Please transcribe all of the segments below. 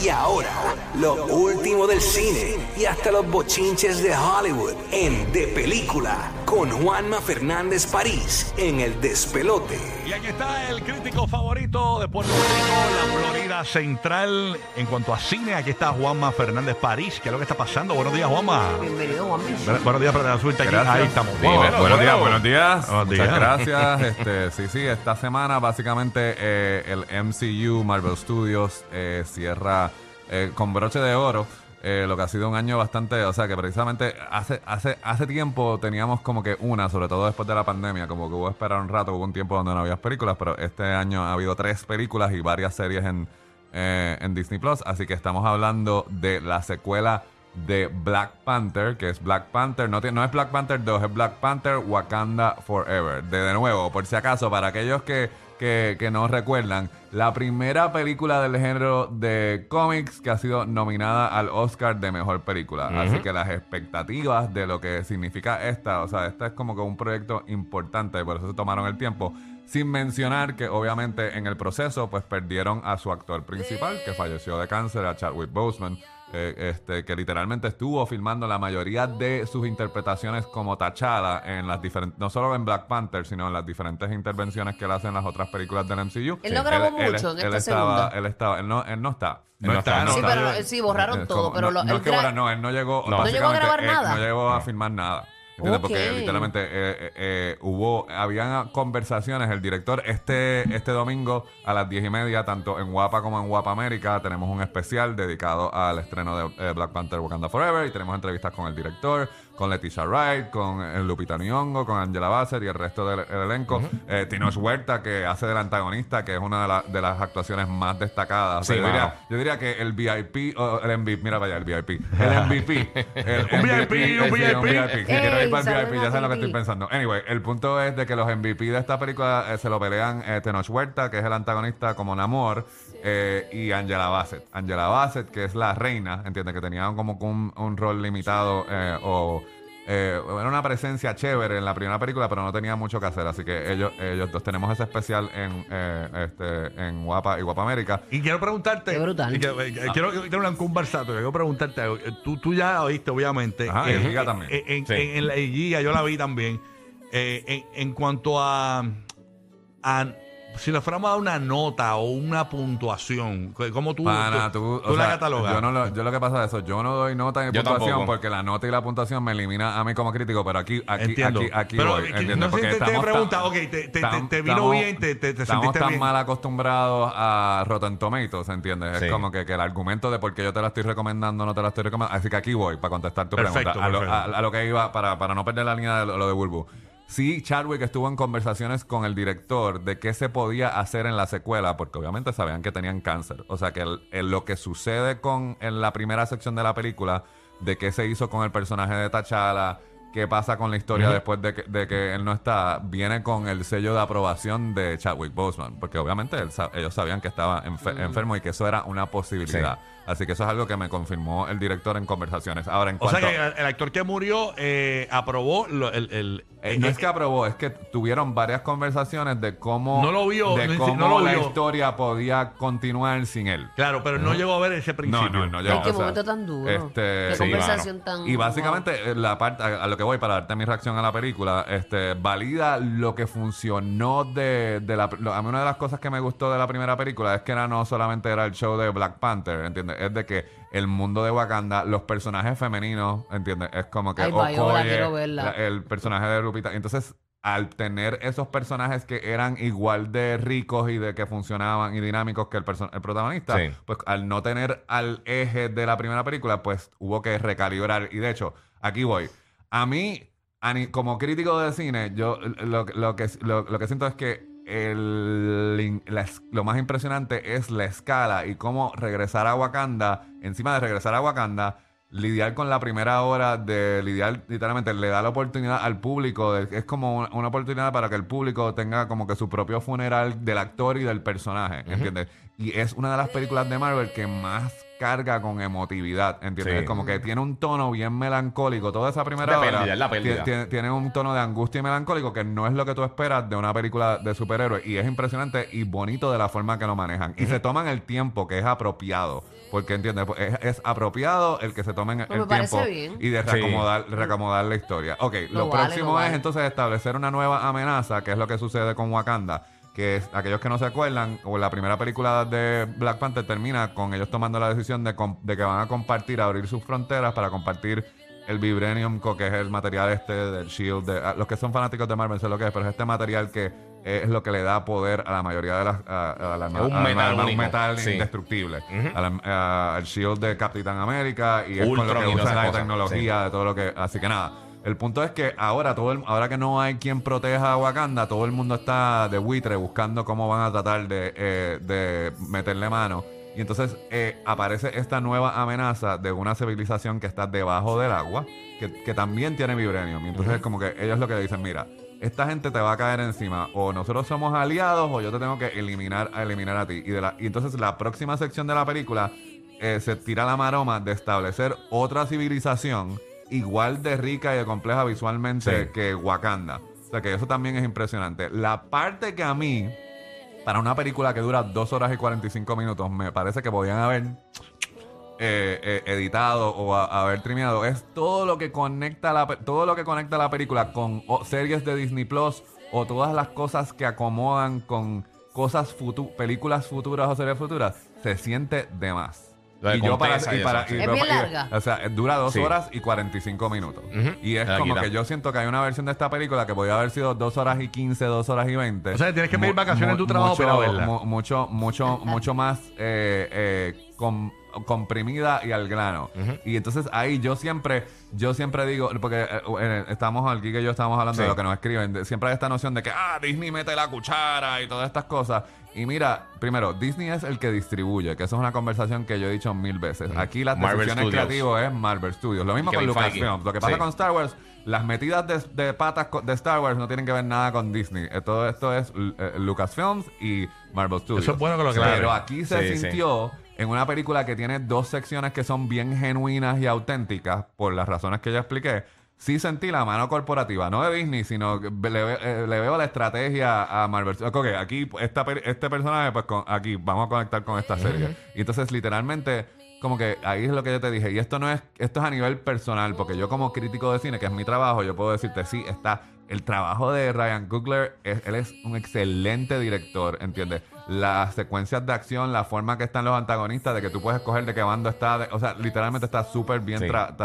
Y ahora, lo último del cine y hasta los bochinches de Hollywood en De Película con Juanma Fernández París en El Despelote. Y aquí está el crítico favorito de Puerto Rico, la Florida Central. En cuanto a cine, aquí está Juanma Fernández París. ¿Qué es lo que está pasando? Buenos días, Juanma. Bienvenido, Juan Bu- Buenos días, para la suerte aquí. Gracias. Ahí estamos. Sí, Bueno, buenos bueno. días, buenos días. Buenos Muchas días. gracias. Este, sí, sí, esta semana básicamente eh, el MCU, Marvel Studios, eh, cierra eh, con broche de oro. Eh, lo que ha sido un año bastante, o sea que precisamente hace, hace, hace tiempo teníamos como que una, sobre todo después de la pandemia, como que hubo que esperar un rato, hubo un tiempo donde no había películas, pero este año ha habido tres películas y varias series en, eh, en Disney Plus, así que estamos hablando de la secuela de Black Panther, que es Black Panther, no, no es Black Panther 2, es Black Panther Wakanda Forever. De, de nuevo, por si acaso, para aquellos que, que, que no recuerdan, la primera película del género de cómics que ha sido nominada al Oscar de Mejor Película. Así que las expectativas de lo que significa esta, o sea, esta es como que un proyecto importante, por eso se tomaron el tiempo. Sin mencionar que obviamente en el proceso pues perdieron a su actor principal que falleció de cáncer, a Chadwick Boseman, eh, este, que literalmente estuvo filmando la mayoría de sus interpretaciones como T'Challa en las diferentes, no solo en Black Panther, sino en las diferentes intervenciones que él hace en las otras películas del MCU. Él no grabó mucho en él esta estaba, segunda. Él estaba, él no, él no está. No está, no Sí, está. pero sí, borraron Eh, todo, como- pero no, lo- no es que gra- borra- no, él no llegó, ¿No llegó a grabar él nada? No llegó a filmar nada. ¿Entiendes? Porque literalmente eh, eh, eh, hubo, habían conversaciones, el director, este, este domingo a las diez y media, tanto en Guapa como en Guapa América, tenemos un especial dedicado al estreno de eh, Black Panther Wakanda Forever y tenemos entrevistas con el director, con Leticia Wright, con eh, Lupita Nyong'o, con Angela Bassett y el resto del el elenco. Eh, Tinoch Huerta, que hace del antagonista, que es una de, la- de las actuaciones más destacadas. O sea, Sí, yo, mano. diría, yo diría que el VIP, o el MVP, mira para allá, el VIP, el MVP. el Un VIP, un sí, VIP. Si quiero ir para el VIP, ya saben lo que estoy pensando. Anyway, el punto es de que los MVP de esta película eh, se lo pelean eh, Tenoch Huerta, que es el antagonista como Namor, eh, y Angela Bassett. Angela Bassett, que es la reina, entiende que tenía como que un, un rol limitado eh, o eh, era una presencia chévere en la primera película, pero no tenía mucho que hacer. Así que ellos, ellos dos tenemos ese especial en, eh, este, en Guapa y Guapa América. Y quiero preguntarte. Qué brutal. y que- eh, quiero quiero un conversato. Quiero preguntarte. algo. Tú, tú ya oíste, obviamente. Ajá, y el Giga también. En, en- Sí. en- en la Giga, yo la vi también. Eh, en, en cuanto a, a- Si le fuéramos a dar una nota o una puntuación, ¿cómo tú, Pana, tú, tú, tú o la sea, catalogas? Yo, no lo, yo lo que pasa es eso, yo no doy nota ni Yo puntuación tampoco. porque la nota y la puntuación me elimina a mí como crítico, pero aquí, aquí, Entiendo. aquí, aquí Pero, voy, ¿entiendes? no sé Porque si te- te pregunta, ok, te- te- tam- te vino estamos- bien, te- te- te Estamos sentiste tan bien. mal acostumbrados a Rotten Tomatoes, ¿entiendes? Sí. Es como que, que el argumento de por qué yo te la estoy recomendando no te la estoy recomendando. Así que aquí voy para contestar tu Perfecto, pregunta. A lo, perfecto. a- a lo que iba, para, para no perder la línea de lo, lo de Bulbu. Sí, Chadwick estuvo en conversaciones con el director de qué se podía hacer en la secuela, porque obviamente sabían que tenían cáncer. O sea que lo que sucede con en la primera sección de la película, de qué se hizo con el personaje de T'Challa, qué pasa con la historia después de que, de que él no está, viene con el sello de aprobación de Chadwick Boseman, porque obviamente él sa- ellos sabían que estaba enfe- enfermo y que eso era una posibilidad. Así que eso es algo que me confirmó el director en conversaciones. Ahora, en o sea cuanto... que el, actor que murió eh, aprobó lo- el, el- Eh, no es que aprobó, es que tuvieron varias conversaciones de cómo, No lo vio, de no cómo no lo la vio. historia podía continuar sin él. Claro, pero no llegó a ver ese principio. No, no, no llegó. qué o sea, momento tan duro. Este, qué sí, conversación tan. y básicamente eh, la parte a, a lo que voy para darte mi reacción a la película, este, valida lo que funcionó de, de la lo- a mí una de las cosas que me gustó de la primera película es que era no solamente era el show de Black Panther, ¿entiendes? Es de que el mundo de Wakanda, los personajes femeninos, ¿entiendes? Es como que Ay, Viola, Okoye, quiero verla. la- el personaje de Lupita. Entonces, al tener esos personajes que eran igual de ricos y de que funcionaban y dinámicos que el, el protagonista, Sí. pues al no tener al eje de la primera película, pues hubo que recalibrar. Y de hecho, aquí voy. A mí, como crítico de cine, yo lo, lo que, lo, lo que siento es que el, la lo más impresionante es la escala y cómo regresar a Wakanda, encima de regresar a Wakanda, lidiar con la primera hora de lidiar, literalmente le da la oportunidad al público, de- es como una, una oportunidad para que el público tenga como que su propio funeral del actor y del personaje, ¿entiendes? Y es una de las películas de Marvel que más carga con emotividad, ¿entiendes? Sí. Como que tiene un tono bien melancólico, toda esa primera hora es la pérdida. tiene, tiene un tono de angustia y melancólico que no es lo que tú esperas de una película de superhéroes y es impresionante y bonito de la forma que lo manejan. Y se toman el tiempo que es apropiado. Porque, ¿entiendes? Pues Es, es apropiado el que se tomen Pues me el parece tiempo bien. y de Sí. reacomodar, la historia. Ok, lo, Lo vale, próximo lo es entonces establecer una nueva amenaza, que es lo que sucede con Wakanda. Que es, aquellos que no se acuerdan, o la primera película de Black Panther termina con ellos tomando la decisión de, que van a compartir, abrir sus fronteras para compartir el vibranium, que es el material este del Shield. de- a- los que son fanáticos de Marvel sé lo que es, pero es este material que es lo que le da poder a la mayoría de las. A, a la- un a metal a la- un metal sí. indestructible. La- a- al Shield de Capitán América y es con lo que y todas usa esas la tecnología de todo lo que. Así que nada. El punto es que ahora todo el- ahora que no hay quien proteja a Wakanda, todo el mundo está de buitre buscando cómo van a tratar de, eh, de meterle mano. Y entonces eh, aparece esta nueva amenaza de una civilización que está debajo del agua, que, que también tiene vibranium. Y entonces es como que ellos lo que dicen, mira, esta gente te va a caer encima, o nosotros somos aliados, o yo te tengo que eliminar, a eliminar a ti. Y, de la, y entonces la próxima sección de la película eh, se tira la maroma de establecer otra civilización igual de rica y de compleja visualmente Sí. que Wakanda. O sea que eso también es impresionante. La parte que a mí, para una película que dura 2 horas y 45 minutos, me parece que podían haber eh, eh, editado o a- haber trimeado es todo lo que conecta la todo lo que conecta la película con o, series de Disney Plus o todas las cosas que acomodan con cosas futu películas futuras o series futuras se siente de más. Y yo para, y y para- y. Es bien larga. o sea, dura dos Sí. horas y 45 minutos. Ujú. Y es como quita. que yo siento que hay una versión de esta película que podía haber sido dos horas y 15, dos horas y 20. O sea, tienes que pedir vacaciones en tu trabajo mucho, para verla. mu- mucho, mucho, mucho más eh, eh, com- comprimida y al grano. Y entonces ahí yo siempre, yo siempre digo, porque eh, eh, estamos aquí que yo estamos hablando Sí. de lo que nos escriben, de- siempre hay esta noción de que ah, Disney mete la cuchara y todas estas cosas. Y mira, primero, Disney es el que distribuye, que eso es una conversación que yo he dicho mil veces. Aquí las Marvel decisiones Studios. creativas es Marvel Studios. Lo mismo con. Lucasfilms. Lo que pasa Sí. con Star Wars, las metidas de, de patas de Star Wars no tienen que ver nada con Disney. Eh, Todo esto es eh, Lucasfilms y Marvel Studios. Eso es bueno que lo. Pero aquí se Sí, sí. sintió en una película que tiene dos secciones que son bien genuinas y auténticas, por las razones que ya expliqué. Sí sentí la mano corporativa, no de Disney, sino que le, eh, le veo la estrategia a Marvel. Ok, aquí esta, per- este personaje, pues con, aquí vamos a conectar con esta serie. Y entonces literalmente como que ahí es lo que yo te dije. Y esto no es, esto es a nivel personal, porque yo como crítico de cine, que es mi trabajo, yo puedo decirte, sí, está. El trabajo de Ryan Coogler, es- él es un excelente director, ¿entiendes? Las secuencias de acción, la forma que están los antagonistas, de que tú puedes escoger de qué bando está, de- o sea, literalmente está súper bien tra-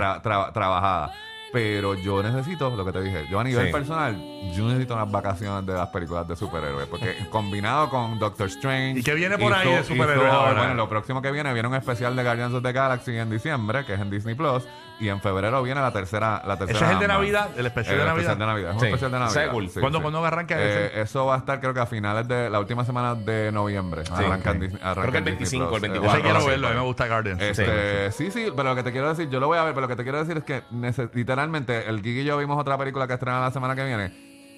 tra- tra- trabajada. Pero yo necesito, lo que te dije, yo a nivel Sí. personal, yo necesito unas vacaciones de las películas de superhéroes. Porque combinado con Doctor Strange. ¿Y qué viene por ahí de Thor- superhéroes Thor, ahora? Bueno, lo próximo que viene, viene un especial de Guardians of the Galaxy en diciembre, que es en Disney Plus. Y en febrero viene la tercera. La tercera ¿Ese es el de Ant-Man. Navidad? ¿El especial de Navidad? especial de Navidad. Es un Sí. especial de Navidad. Seguro. Sí, ¿Cuándo- cuándo arranca Eh? Eso va a estar, creo que a finales de la última semana de noviembre. arranca en. Disney- arranca Creo que en el Disney 25 o el Plus. 24. Ese quiero verlo, a mí me gusta Guardians. Este, sí, sí, pero lo que te quiero decir, yo lo voy a ver, pero lo que te quiero decir es que nece- literalmente el Gigi y yo vimos otra película que estrena la semana que viene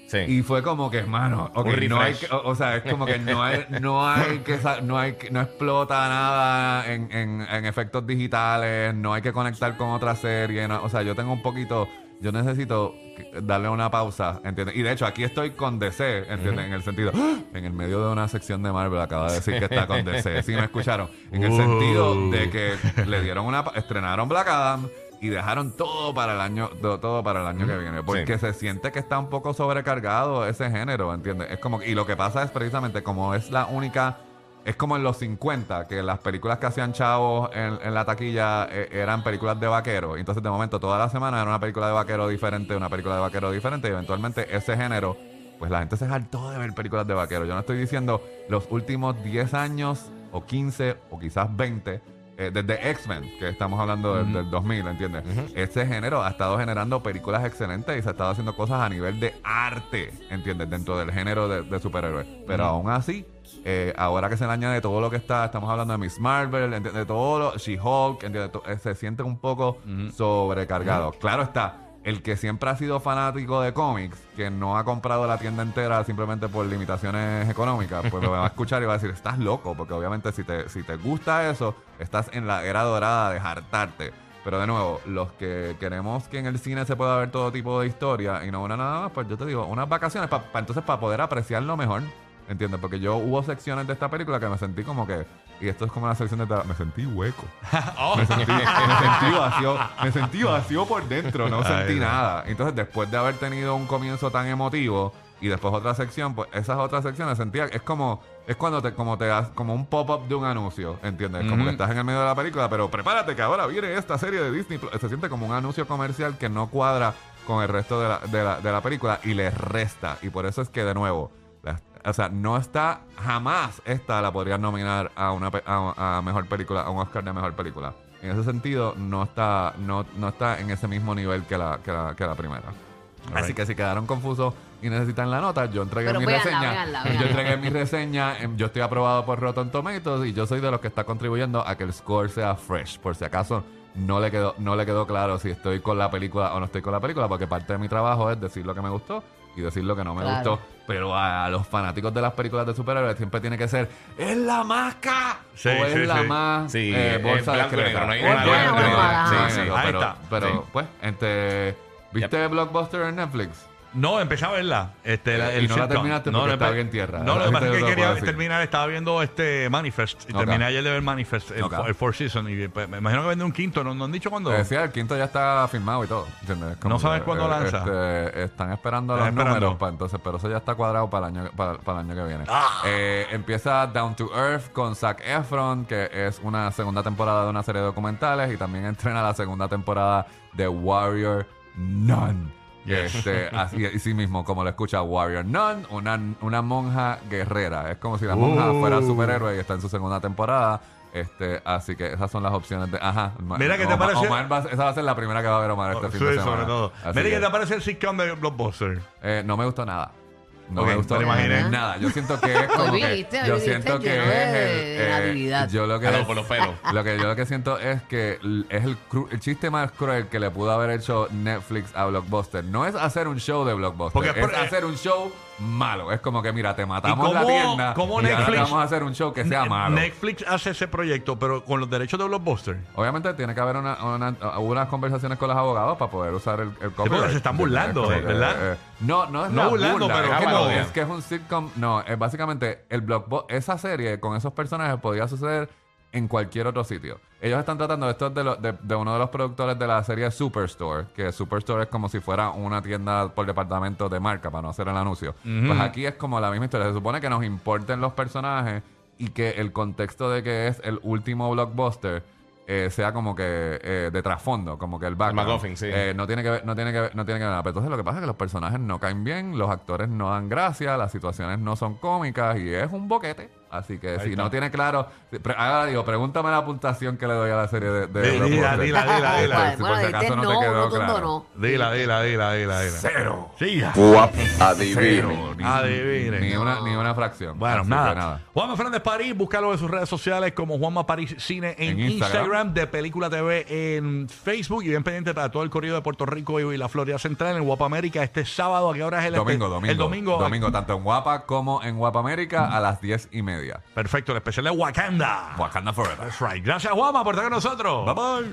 Sí. y fue como que, hermano, ok, Un no hay o, o sea, es como que no hay, no hay que, no hay que- no explota nada en, en- en efectos digitales, no hay que conectar con otra serie, no- o sea, yo tengo un poquito, yo necesito darle una pausa, ¿entiendes? Y de hecho, aquí estoy con DC, ¿entiendes? En el sentido, ¡ah! en el medio de una sección de Marvel acaba de decir que está con DC, ¿sí me escucharon? En el Uh. sentido de que le dieron una, estrenaron Black Adam y dejaron todo para el año, to- todo para el año que viene, porque se siente que está un poco sobrecargado ese género, ¿entiendes? Es como y lo que pasa es precisamente como es la única es como en los 50 que las películas que hacían chavos en, en la taquilla eh, eran películas de vaquero, entonces de momento toda la semana era una película de vaquero diferente, una película de vaquero diferente y eventualmente ese género pues la gente se hartó de ver películas de vaquero. Yo no estoy diciendo los últimos 10 años o 15 o quizás 20 eh, desde X-Men, que estamos hablando del, del 2000, ¿entiendes? Este género ha estado generando películas excelentes y se ha estado haciendo cosas a nivel de arte, ¿entiendes? Dentro del género de, de superhéroes. Pero aún así, eh, ahora que se le añade todo lo que está, estamos hablando de Miss Marvel, ¿entiendes? De todo lo, She-Hulk, ¿entiendes? To- eh, se siente un poco sobrecargado. Claro está, el que siempre ha sido fanático de cómics, que no ha comprado la tienda entera simplemente por limitaciones económicas, pues me va a escuchar y va a decir, estás loco, porque obviamente si te, si te gusta eso, estás en la era dorada de hartarte. Pero de nuevo, los que queremos que en el cine se pueda ver todo tipo de historia y no una nada más, pues yo te digo, unas vacaciones, para entonces para poder apreciarlo mejor. ¿Entiendes? Porque yo hubo secciones de esta película que me sentí como que. Y esto es como una sección de. tra- Me sentí hueco. Oh. Me sentí, me sentí vacío. Me sentí vacío por dentro. No sentí nada. Entonces, después de haber tenido un comienzo tan emotivo y después otra sección, pues esas otras secciones sentía. Es como. Es cuando te, como te das, como un pop-up de un anuncio, ¿entiendes? Como que estás en el medio de la película, pero prepárate que ahora viene esta serie de Disney. Plus. Se siente como un anuncio comercial que no cuadra con el resto de la, de la, de la película y le resta. Y por eso es que, de nuevo, la- o sea, no está, jamás esta la podrían nominar a una pe- a, a mejor película, a un Oscar de mejor película. En ese sentido, no está, no, no está en ese mismo nivel que la, que la, que la primera. Así que si quedaron confusos y necesitan la nota, yo entregué Pero mi véanla, reseña. véanla, Yo entregué mi reseña, yo estoy aprobado por Rotten Tomatoes y yo soy de los que está contribuyendo a que el score sea fresh. Por si acaso no le quedó, no le quedó claro si estoy con la película o no estoy con la película, porque parte de mi trabajo es decir lo que me gustó y decir lo que no me Claro. gustó. Pero a los fanáticos de las películas de superhéroes siempre tiene que ser ¿Es la máscara? Sí, o es sí, la sí. más Sí, eh, es bolsa blanco y discreta? negro, no hay O nada es blanco de y negro. nada. Sí, Sí, sí, sí. Ahí pero, está. pero Sí. pues, entre, ¿viste Blockbuster en Netflix? No, empecé a verla. Este, la- Eh, el y no la sitcom. terminaste porque estaba empe- bien tierra. No, lo que pasa es que lo quería decir. terminar, estaba viendo este Manifest. Y Ok. terminé ayer de ver Manifest, el, Ok. el Four Season. Y pues, me imagino que vende un quinto. ¿No, no han dicho cuándo? Te decía, el quinto ya está firmado y todo. ¿entiendes? Como ¿No sabes que, cuándo eh, lanza? este, están esperando Están los esperando. números, pa- entonces, pero eso ya está cuadrado para el año, para, para el año que viene. Ah. Eh, empieza Down to Earth con Zac Efron, que es una segunda temporada de una serie de documentales, y también entrena la segunda temporada de Warrior Nun. Este, así, así mismo, como lo escucha Warrior Nun, una, una monja guerrera. Es como si la monja Uh. fuera superhéroe y está en su segunda temporada. Este, así que esas son las opciones de. Ajá. Mira, ¿qué te Omar- pareció? Omar va- esa va a ser la primera que va a ver Omar este Oh, fin sí, de semana. sobre todo. Así Mira, que, ¿qué te parece el sitcom de Blockbuster? eh, no me gustó nada. No me gustó imaginé. nada. Yo siento que es como que, yo siento que es el, eh, yo lo que por los pelos. lo que yo lo que siento es que l- es el, cru- el chiste más cruel que le pudo haber hecho Netflix a Blockbuster. No es hacer un show de Blockbuster, Porque es por- eh, hacer un show malo. Es como que mira, te matamos ¿Y la tienda cómo y ahora Netflix- vamos a hacer un show que sea malo. Netflix hace ese proyecto, pero con los derechos de Blockbuster. Obviamente tiene que haber una, una- unas conversaciones con los abogados para poder usar el, el copyright. se están burlando, Es como que, ¿verdad? eh, no, no es No la burlando, burla, pero es, que no, es que es un sitcom. No, es básicamente el blockbuster. Esa serie con esos personajes podía suceder en cualquier otro sitio. Ellos están tratando, esto es de, lo- de, de uno de los productores de la serie Superstore, que Superstore es como si fuera una tienda por departamento de marca, para no hacer el anuncio. Pues aquí es como la misma historia. Se supone que nos importen los personajes y que el contexto de que es el último blockbuster eh, sea como que eh, de trasfondo, como que el background. MacGuffin, sí. Eh, no tiene que ver, no tiene que ver, no tiene que ver nada. Pero entonces lo que pasa es que los personajes no caen bien, los actores no dan gracia, las situaciones no son cómicas y es un boquete. Así que si está. no tiene claro, si- pre- ahora digo, pregúntame la puntuación que le doy a la serie de, dila, dila, dila, dila. Por si por Bueno, si acaso este no no, te quedó rotundo claro. no. Dila, dila, dila, dila, dila. Cero. Sí, ya. Cero, ni, Adivinen. Ni una, ni una fracción. Bueno, Así nada. que nada. Juanma Fernández París, búscalo en sus redes sociales como Juanma París Cine en, En Instagram. Instagram. de Película TV en Facebook y bien pendiente para todo el corrido de Puerto Rico y la Florida Central en Guapa América este sábado. ¿A qué hora es el Domingo, espe- domingo. El domingo. Domingo, tanto en Guapa como en Guapa América a las diez y media. Perfecto, el especial de Wakanda. Wakanda Forever. That's right. Gracias, Juanma, por estar con nosotros. Bye bye.